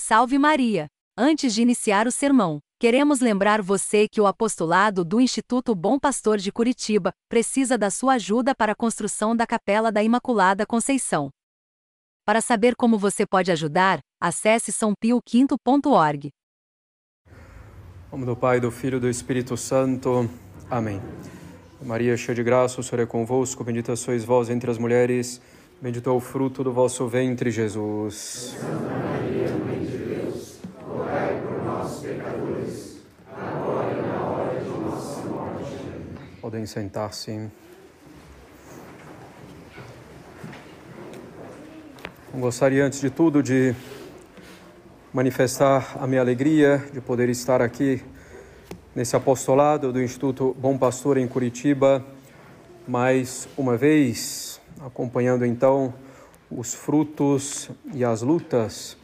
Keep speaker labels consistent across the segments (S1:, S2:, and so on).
S1: Salve Maria! Antes de iniciar o sermão, queremos lembrar você que o apostolado do Instituto Bom Pastor de Curitiba precisa da sua ajuda para a construção da Capela da Imaculada Conceição. Para saber como você pode ajudar, acesse sãopioquinto.org.
S2: Nome do Pai, do Filho e do Espírito Santo. Amém. Maria, cheia de graça, o Senhor é convosco, bendita sois vós entre as mulheres, bendito é o fruto do vosso ventre, Jesus.
S3: Santa Maria, Mãe de Deus, rogai por nós, pecadores, agora e na hora de nossa morte.
S2: Podem sentar-se. Gostaria, antes de tudo, de manifestar a minha alegria de poder estar aqui nesse apostolado do Instituto Bom Pastor em Curitiba, mais uma vez, acompanhando então os frutos e as lutas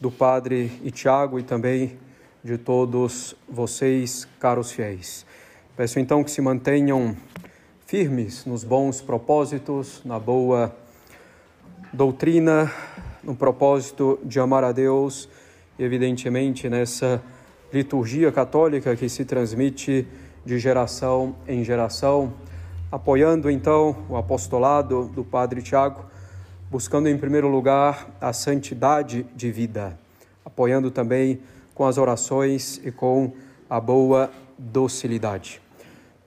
S2: do Padre Tiago e também de todos vocês, caros fiéis. Peço então que se mantenham firmes nos bons propósitos, na boa doutrina, no propósito de amar a Deus e, evidentemente, nessa liturgia católica que se transmite de geração em geração, apoiando então o apostolado do Padre Tiago, buscando em primeiro lugar a santidade de vida, apoiando também com as orações e com a boa docilidade.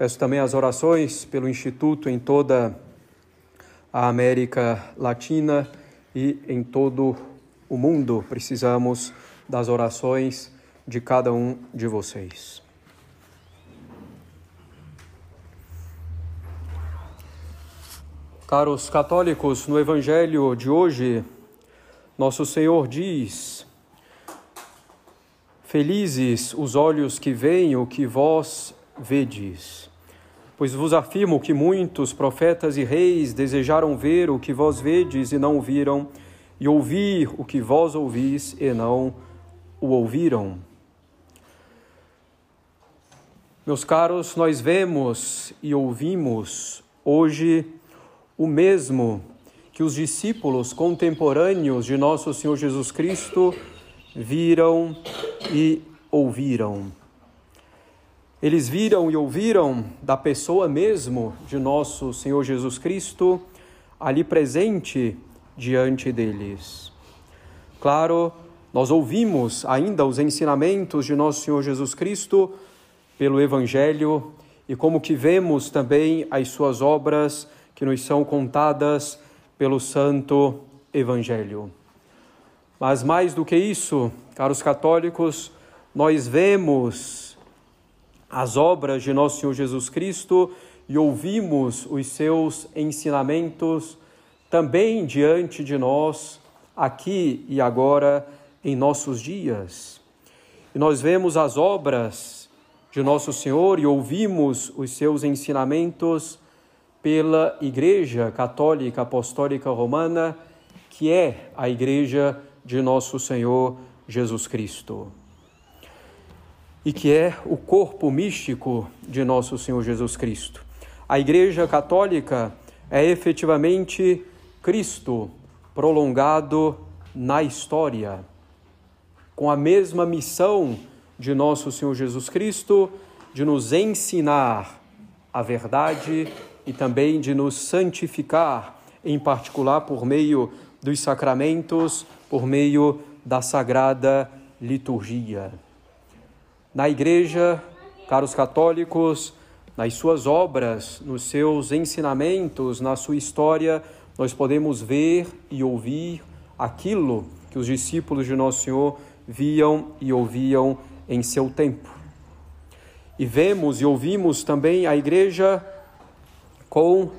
S2: Peço também as orações pelo Instituto em toda a América Latina e em todo o mundo. Precisamos das orações de cada um de vocês. Caros católicos, no Evangelho de hoje, Nosso Senhor diz: Felizes os olhos que veem o que vós vedes. Pois vos afirmo que muitos profetas e reis desejaram ver o que vós vedes e não viram, e ouvir o que vós ouvis e não o ouviram. Meus caros, nós vemos e ouvimos hoje o mesmo que os discípulos contemporâneos de nosso Senhor Jesus Cristo viram e ouviram. Eles viram e ouviram da pessoa mesmo de nosso Senhor Jesus Cristo ali presente diante deles. Claro, nós ouvimos ainda os ensinamentos de nosso Senhor Jesus Cristo pelo Evangelho e como que vemos também as suas obras que nos são contadas pelo Santo Evangelho. Mas mais do que isso, caros católicos, nós vemos as obras de nosso Senhor Jesus Cristo e ouvimos os seus ensinamentos também diante de nós, aqui e agora, em nossos dias. E nós vemos as obras de Nosso Senhor e ouvimos os seus ensinamentos pela Igreja Católica Apostólica Romana, que é a Igreja de Nosso Senhor Jesus Cristo. E que é o corpo místico de Nosso Senhor Jesus Cristo. A Igreja Católica é efetivamente Cristo prolongado na história, com a mesma missão de nosso Senhor Jesus Cristo, de nos ensinar a verdade e também de nos santificar, em particular por meio dos sacramentos, por meio da sagrada liturgia. Na igreja, caros católicos, nas suas obras, nos seus ensinamentos, na sua história, nós podemos ver e ouvir aquilo que os discípulos de Nosso Senhor viam e ouviam em seu tempo. E vemos e ouvimos também a igreja com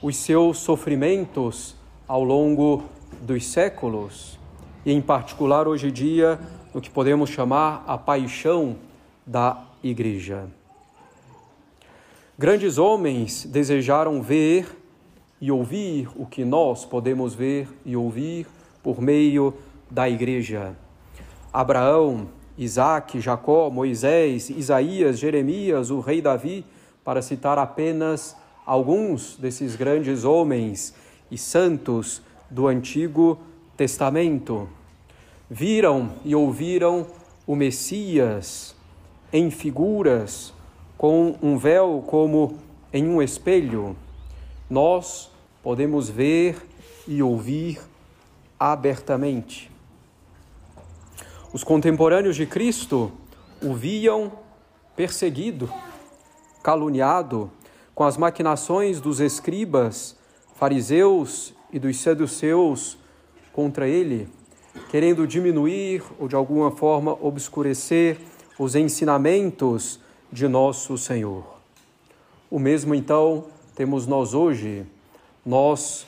S2: os seus sofrimentos ao longo dos séculos, e em particular hoje em dia, no que podemos chamar a paixão da igreja. Grandes homens desejaram ver e ouvir o que nós podemos ver e ouvir por meio da igreja. Abraão, Isaac, Jacó, Moisés, Isaías, Jeremias, o rei Davi, para citar apenas alguns desses grandes homens e santos do Antigo Testamento. viram e ouviram o Messias em figuras, com um véu como em um espelho, nós podemos ver e ouvir abertamente. Os contemporâneos de Cristo o viam perseguido, caluniado, com as maquinações dos escribas, fariseus e dos seduceus contra ele, querendo diminuir ou de alguma forma obscurecer os ensinamentos de nosso Senhor. O mesmo então temos nós hoje. Nós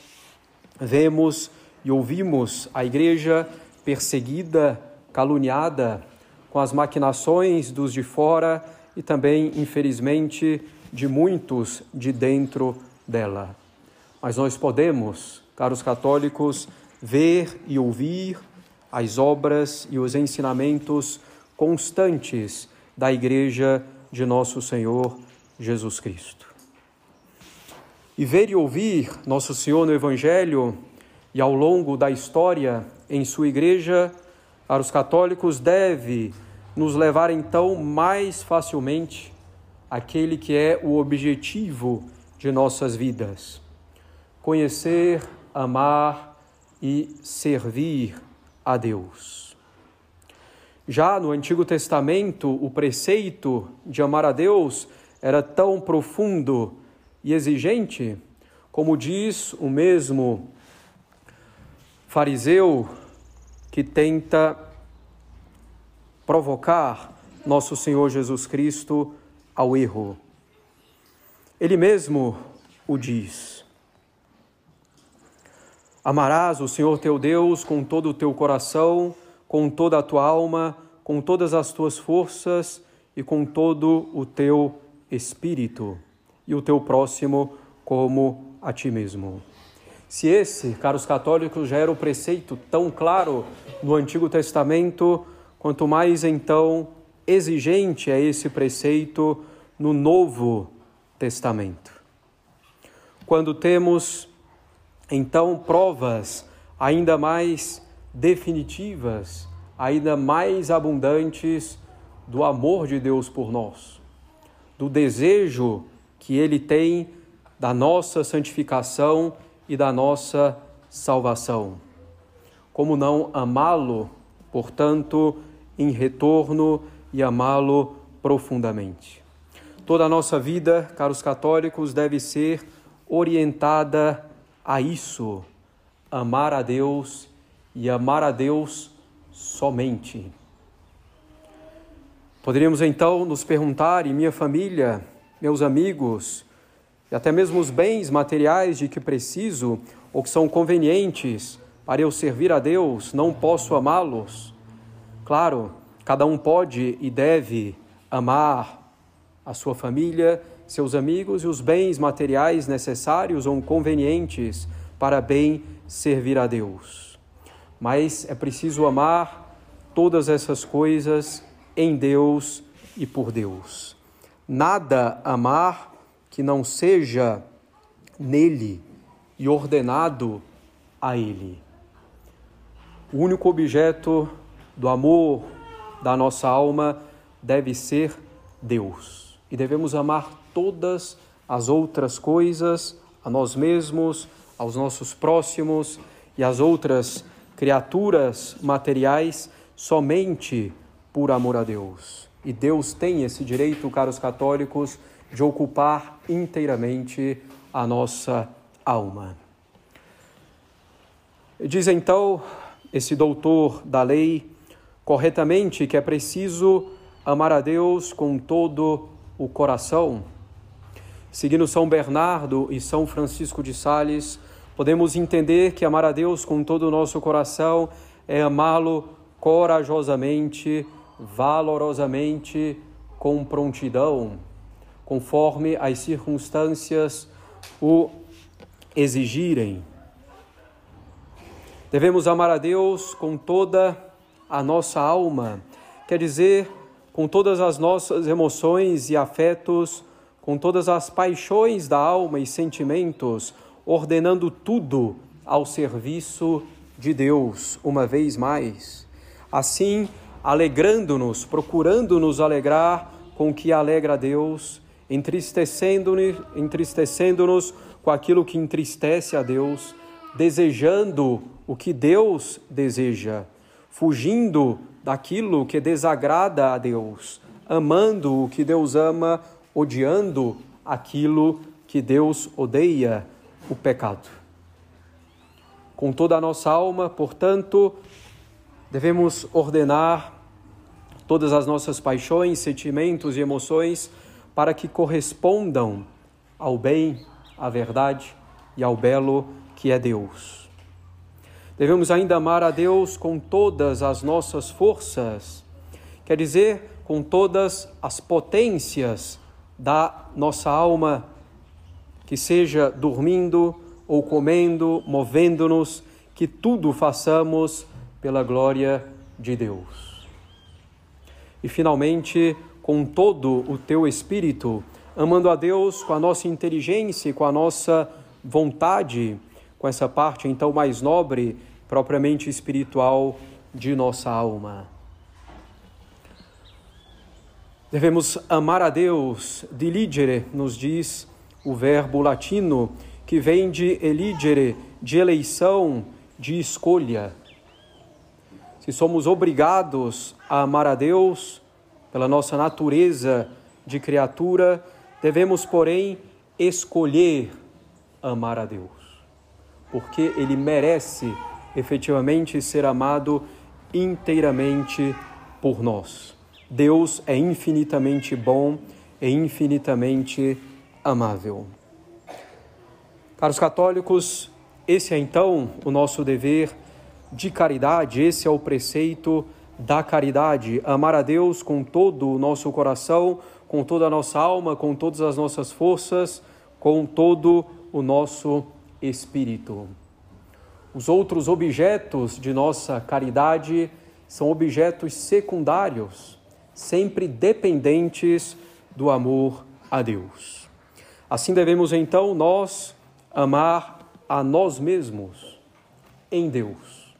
S2: vemos e ouvimos a igreja perseguida, caluniada, com as maquinações dos de fora e também, infelizmente, de muitos de dentro dela. Mas nós podemos, caros católicos, ver e ouvir as obras e os ensinamentos constantes da Igreja de Nosso Senhor Jesus Cristo. E ver e ouvir Nosso Senhor no Evangelho e ao longo da história em sua Igreja, para os católicos, deve nos levar então mais facilmente àquele que é o objetivo de nossas vidas: conhecer, amar e servir a Deus. Já no Antigo Testamento, o preceito de amar a Deus era tão profundo e exigente, como diz o mesmo fariseu que tenta provocar nosso Senhor Jesus Cristo ao erro. Ele mesmo o diz: Amarás o Senhor teu Deus com todo o teu coração, com toda a tua alma, com todas as tuas forças e com todo o teu espírito, e o teu próximo como a ti mesmo. Se esse, caros católicos, já era o preceito tão claro no Antigo Testamento, Quanto mais então exigente é esse preceito no Novo Testamento. Quando temos então provas ainda mais definitivas, ainda mais abundantes do amor de Deus por nós, do desejo que Ele tem da nossa santificação e da nossa salvação. Como não amá-lo, portanto, em retorno e amá-lo profundamente. Toda a nossa vida, caros católicos, deve ser orientada a isso: amar a Deus e amar a Deus somente. Poderíamos então nos perguntar, e minha família, meus amigos, e até mesmo os bens materiais de que preciso ou que são convenientes para eu servir a Deus, não posso amá-los? Claro, cada um pode e deve amar a sua família, seus amigos e os bens materiais necessários ou convenientes para bem servir a Deus. Mas é preciso amar todas essas coisas em Deus e por Deus. Nada amar que não seja nele e ordenado a ele. O único objeto do amor da nossa alma deve ser Deus. E devemos amar todas as outras coisas, a nós mesmos, aos nossos próximos e às outras criaturas materiais somente por amor a Deus. E Deus tem esse direito, caros católicos, de ocupar inteiramente a nossa alma. Diz então esse doutor da lei, corretamente que é preciso amar a Deus com todo o coração. Seguindo São Bernardo e São Francisco de Sales, podemos entender que amar a Deus com todo o nosso coração é amá-lo corajosamente, valorosamente, com prontidão, conforme as circunstâncias o exigirem. Devemos amar a Deus com toda a nossa alma, quer dizer, com todas as nossas emoções e afetos, com todas as paixões da alma e sentimentos, ordenando tudo ao serviço de Deus, uma vez mais. Assim, alegrando-nos, procurando nos alegrar com o que alegra a Deus, entristecendo-nos entristecendo com aquilo que entristece a Deus, desejando o que Deus deseja, fugindo daquilo que desagrada a Deus, amando o que Deus ama, odiando aquilo que Deus odeia, o pecado. Com toda a nossa alma, portanto, devemos ordenar todas as nossas paixões, sentimentos e emoções para que correspondam ao bem, à verdade e ao belo que é Deus. Devemos ainda amar a Deus com todas as nossas forças, quer dizer, com todas as potências da nossa alma, que seja dormindo ou comendo, movendo-nos, que tudo façamos pela glória de Deus. E finalmente, com todo o teu espírito, amando a Deus com a nossa inteligência e com a nossa vontade, com essa parte então mais nobre, propriamente espiritual de nossa alma. Devemos amar a Deus, diligere, nos diz o verbo latino, que vem de eligere, de eleição, de escolha. Se somos obrigados a amar a Deus pela nossa natureza de criatura, devemos, porém, escolher amar a Deus, porque Ele merece efetivamente ser amado inteiramente por nós. Deus é infinitamente bom e infinitamente amável. Caros católicos, esse é então o nosso dever de caridade, esse é o preceito da caridade, amar a Deus com todo o nosso coração, com toda a nossa alma, com todas as nossas forças, com todo o nosso espírito. Os outros objetos de nossa caridade são objetos secundários, sempre dependentes do amor a Deus. Assim devemos então nós amar a nós mesmos em Deus.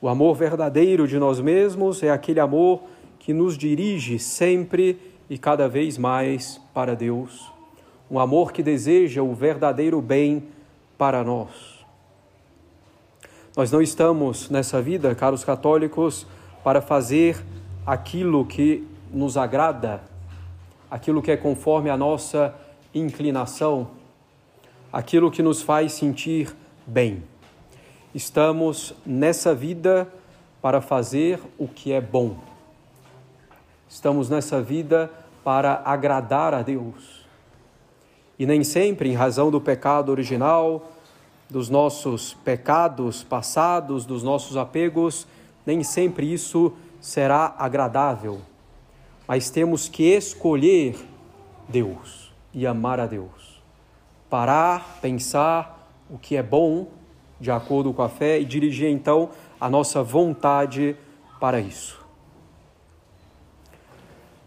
S2: O amor verdadeiro de nós mesmos é aquele amor que nos dirige sempre e cada vez mais para Deus. Um amor que deseja o verdadeiro bem para nós. Nós não estamos nessa vida, caros católicos, para fazer aquilo que nos agrada, aquilo que é conforme a nossa inclinação, aquilo que nos faz sentir bem. Estamos nessa vida para fazer o que é bom. Estamos nessa vida para agradar a Deus. E nem sempre, em razão do pecado original, dos nossos pecados passados, dos nossos apegos, nem sempre isso será agradável, mas temos que escolher Deus e amar a Deus. Parar, pensar o que é bom, de acordo com a fé, e dirigir então a nossa vontade para isso.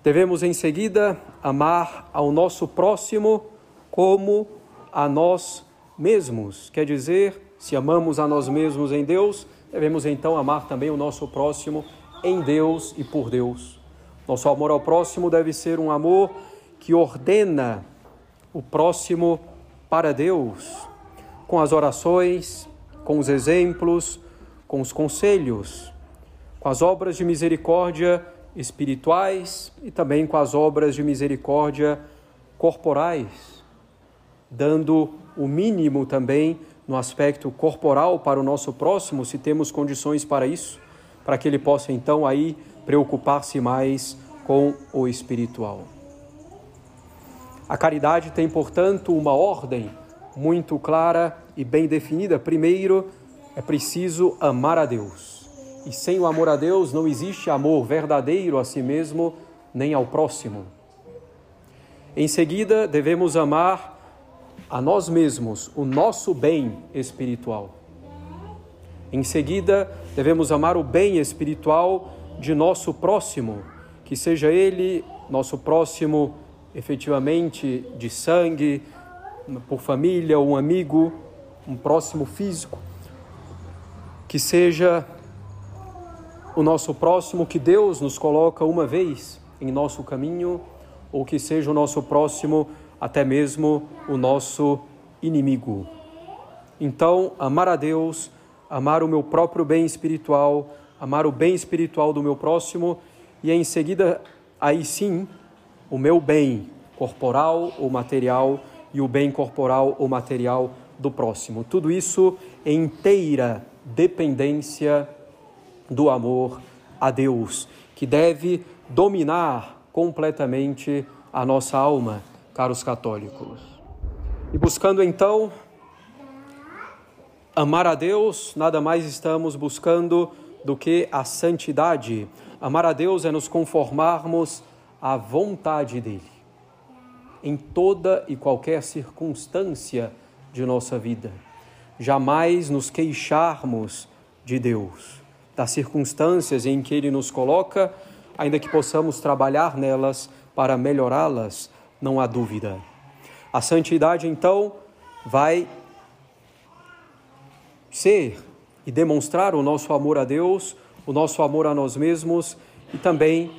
S2: Devemos em seguida amar ao nosso próximo como a nós mesmos. Quer dizer, se amamos a nós mesmos em Deus, devemos então amar também o nosso próximo em Deus e por Deus. Nosso amor ao próximo deve ser um amor que ordena o próximo para Deus, com as orações, com os exemplos, com os conselhos, com as obras de misericórdia espirituais e também com as obras de misericórdia corporais, dando o mínimo também no aspecto corporal para o nosso próximo, se temos condições para isso para que ele possa então aí preocupar-se mais com o espiritual. A caridade tem, portanto, uma ordem muito clara e bem definida. Primeiro, é preciso amar a Deus. E sem o amor a Deus não existe amor verdadeiro a si mesmo nem ao próximo. Em seguida, devemos amar a nós mesmos, o nosso bem espiritual. Em seguida, devemos amar o bem espiritual de nosso próximo, que seja ele nosso próximo efetivamente de sangue, por família, um amigo, um próximo físico, que seja o nosso próximo que Deus nos coloca uma vez em nosso caminho, ou que seja o nosso próximo até mesmo o nosso inimigo. Então, amar a Deus, amar o meu próprio bem espiritual, amar o bem espiritual do meu próximo e em seguida, aí sim, o meu bem corporal ou material e o bem corporal ou material do próximo. Tudo isso em inteira dependência do amor a Deus, que deve dominar completamente a nossa alma, caros católicos. E buscando então amar a Deus, nada mais estamos buscando do que a santidade. Amar a Deus é nos conformarmos à vontade dele em toda e qualquer circunstância de nossa vida. Jamais nos queixarmos de Deus das circunstâncias em que Ele nos coloca, ainda que possamos trabalhar nelas para melhorá-las, não há dúvida. A santidade, então, vai ser e demonstrar o nosso amor a Deus, o nosso amor a nós mesmos e também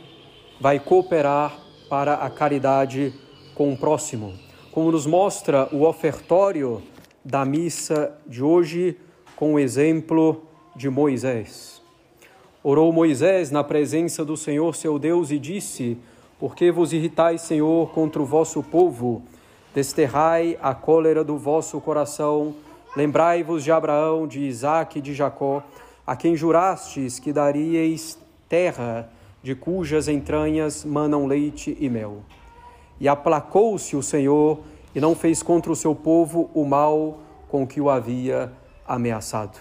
S2: vai cooperar para a caridade com o próximo. Como nos mostra o ofertório da missa de hoje com o exemplo de Moisés. Orou Moisés na presença do Senhor seu Deus e disse: Por que vos irritais, Senhor, contra o vosso povo? Desterrai a cólera do vosso coração. Lembrai-vos de Abraão, de Isaque e de Jacó, a quem jurastes que daríeis terra de cujas entranhas manam leite e mel. E aplacou-se o Senhor e não fez contra o seu povo o mal com que o havia ameaçado.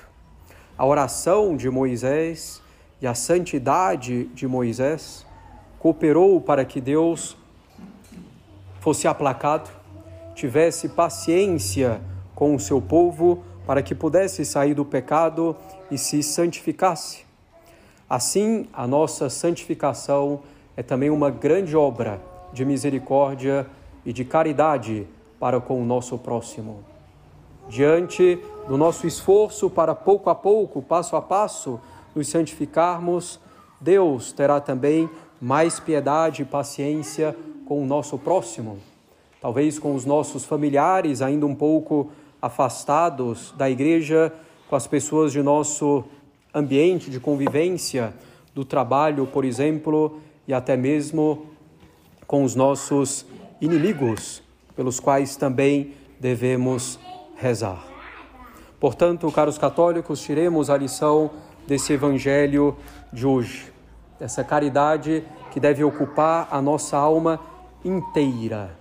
S2: A oração de Moisés e a santidade de Moisés cooperou para que Deus fosse aplacado, tivesse paciência com o seu povo para que pudesse sair do pecado e se santificasse. Assim, a nossa santificação é também uma grande obra de misericórdia e de caridade para com o nosso próximo. Diante do nosso esforço para pouco a pouco, passo a passo, nos santificarmos, Deus terá também mais piedade e paciência com o nosso próximo, talvez com os nossos familiares ainda um pouco afastados da igreja, com as pessoas de nosso ambiente de convivência, do trabalho, por exemplo, e até mesmo com os nossos inimigos, pelos quais também devemos rezar. Portanto, caros católicos, tiremos a lição desse evangelho de hoje, dessa caridade que deve ocupar a nossa alma inteira.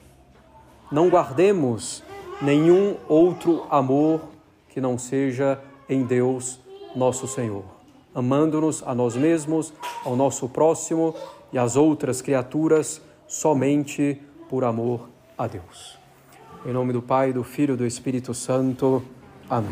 S2: Não guardemos nenhum outro amor que não seja em Deus, nosso Senhor, amando-nos a nós mesmos, ao nosso próximo e às outras criaturas somente por amor a Deus. Em nome do Pai, do Filho e do Espírito Santo. Amém.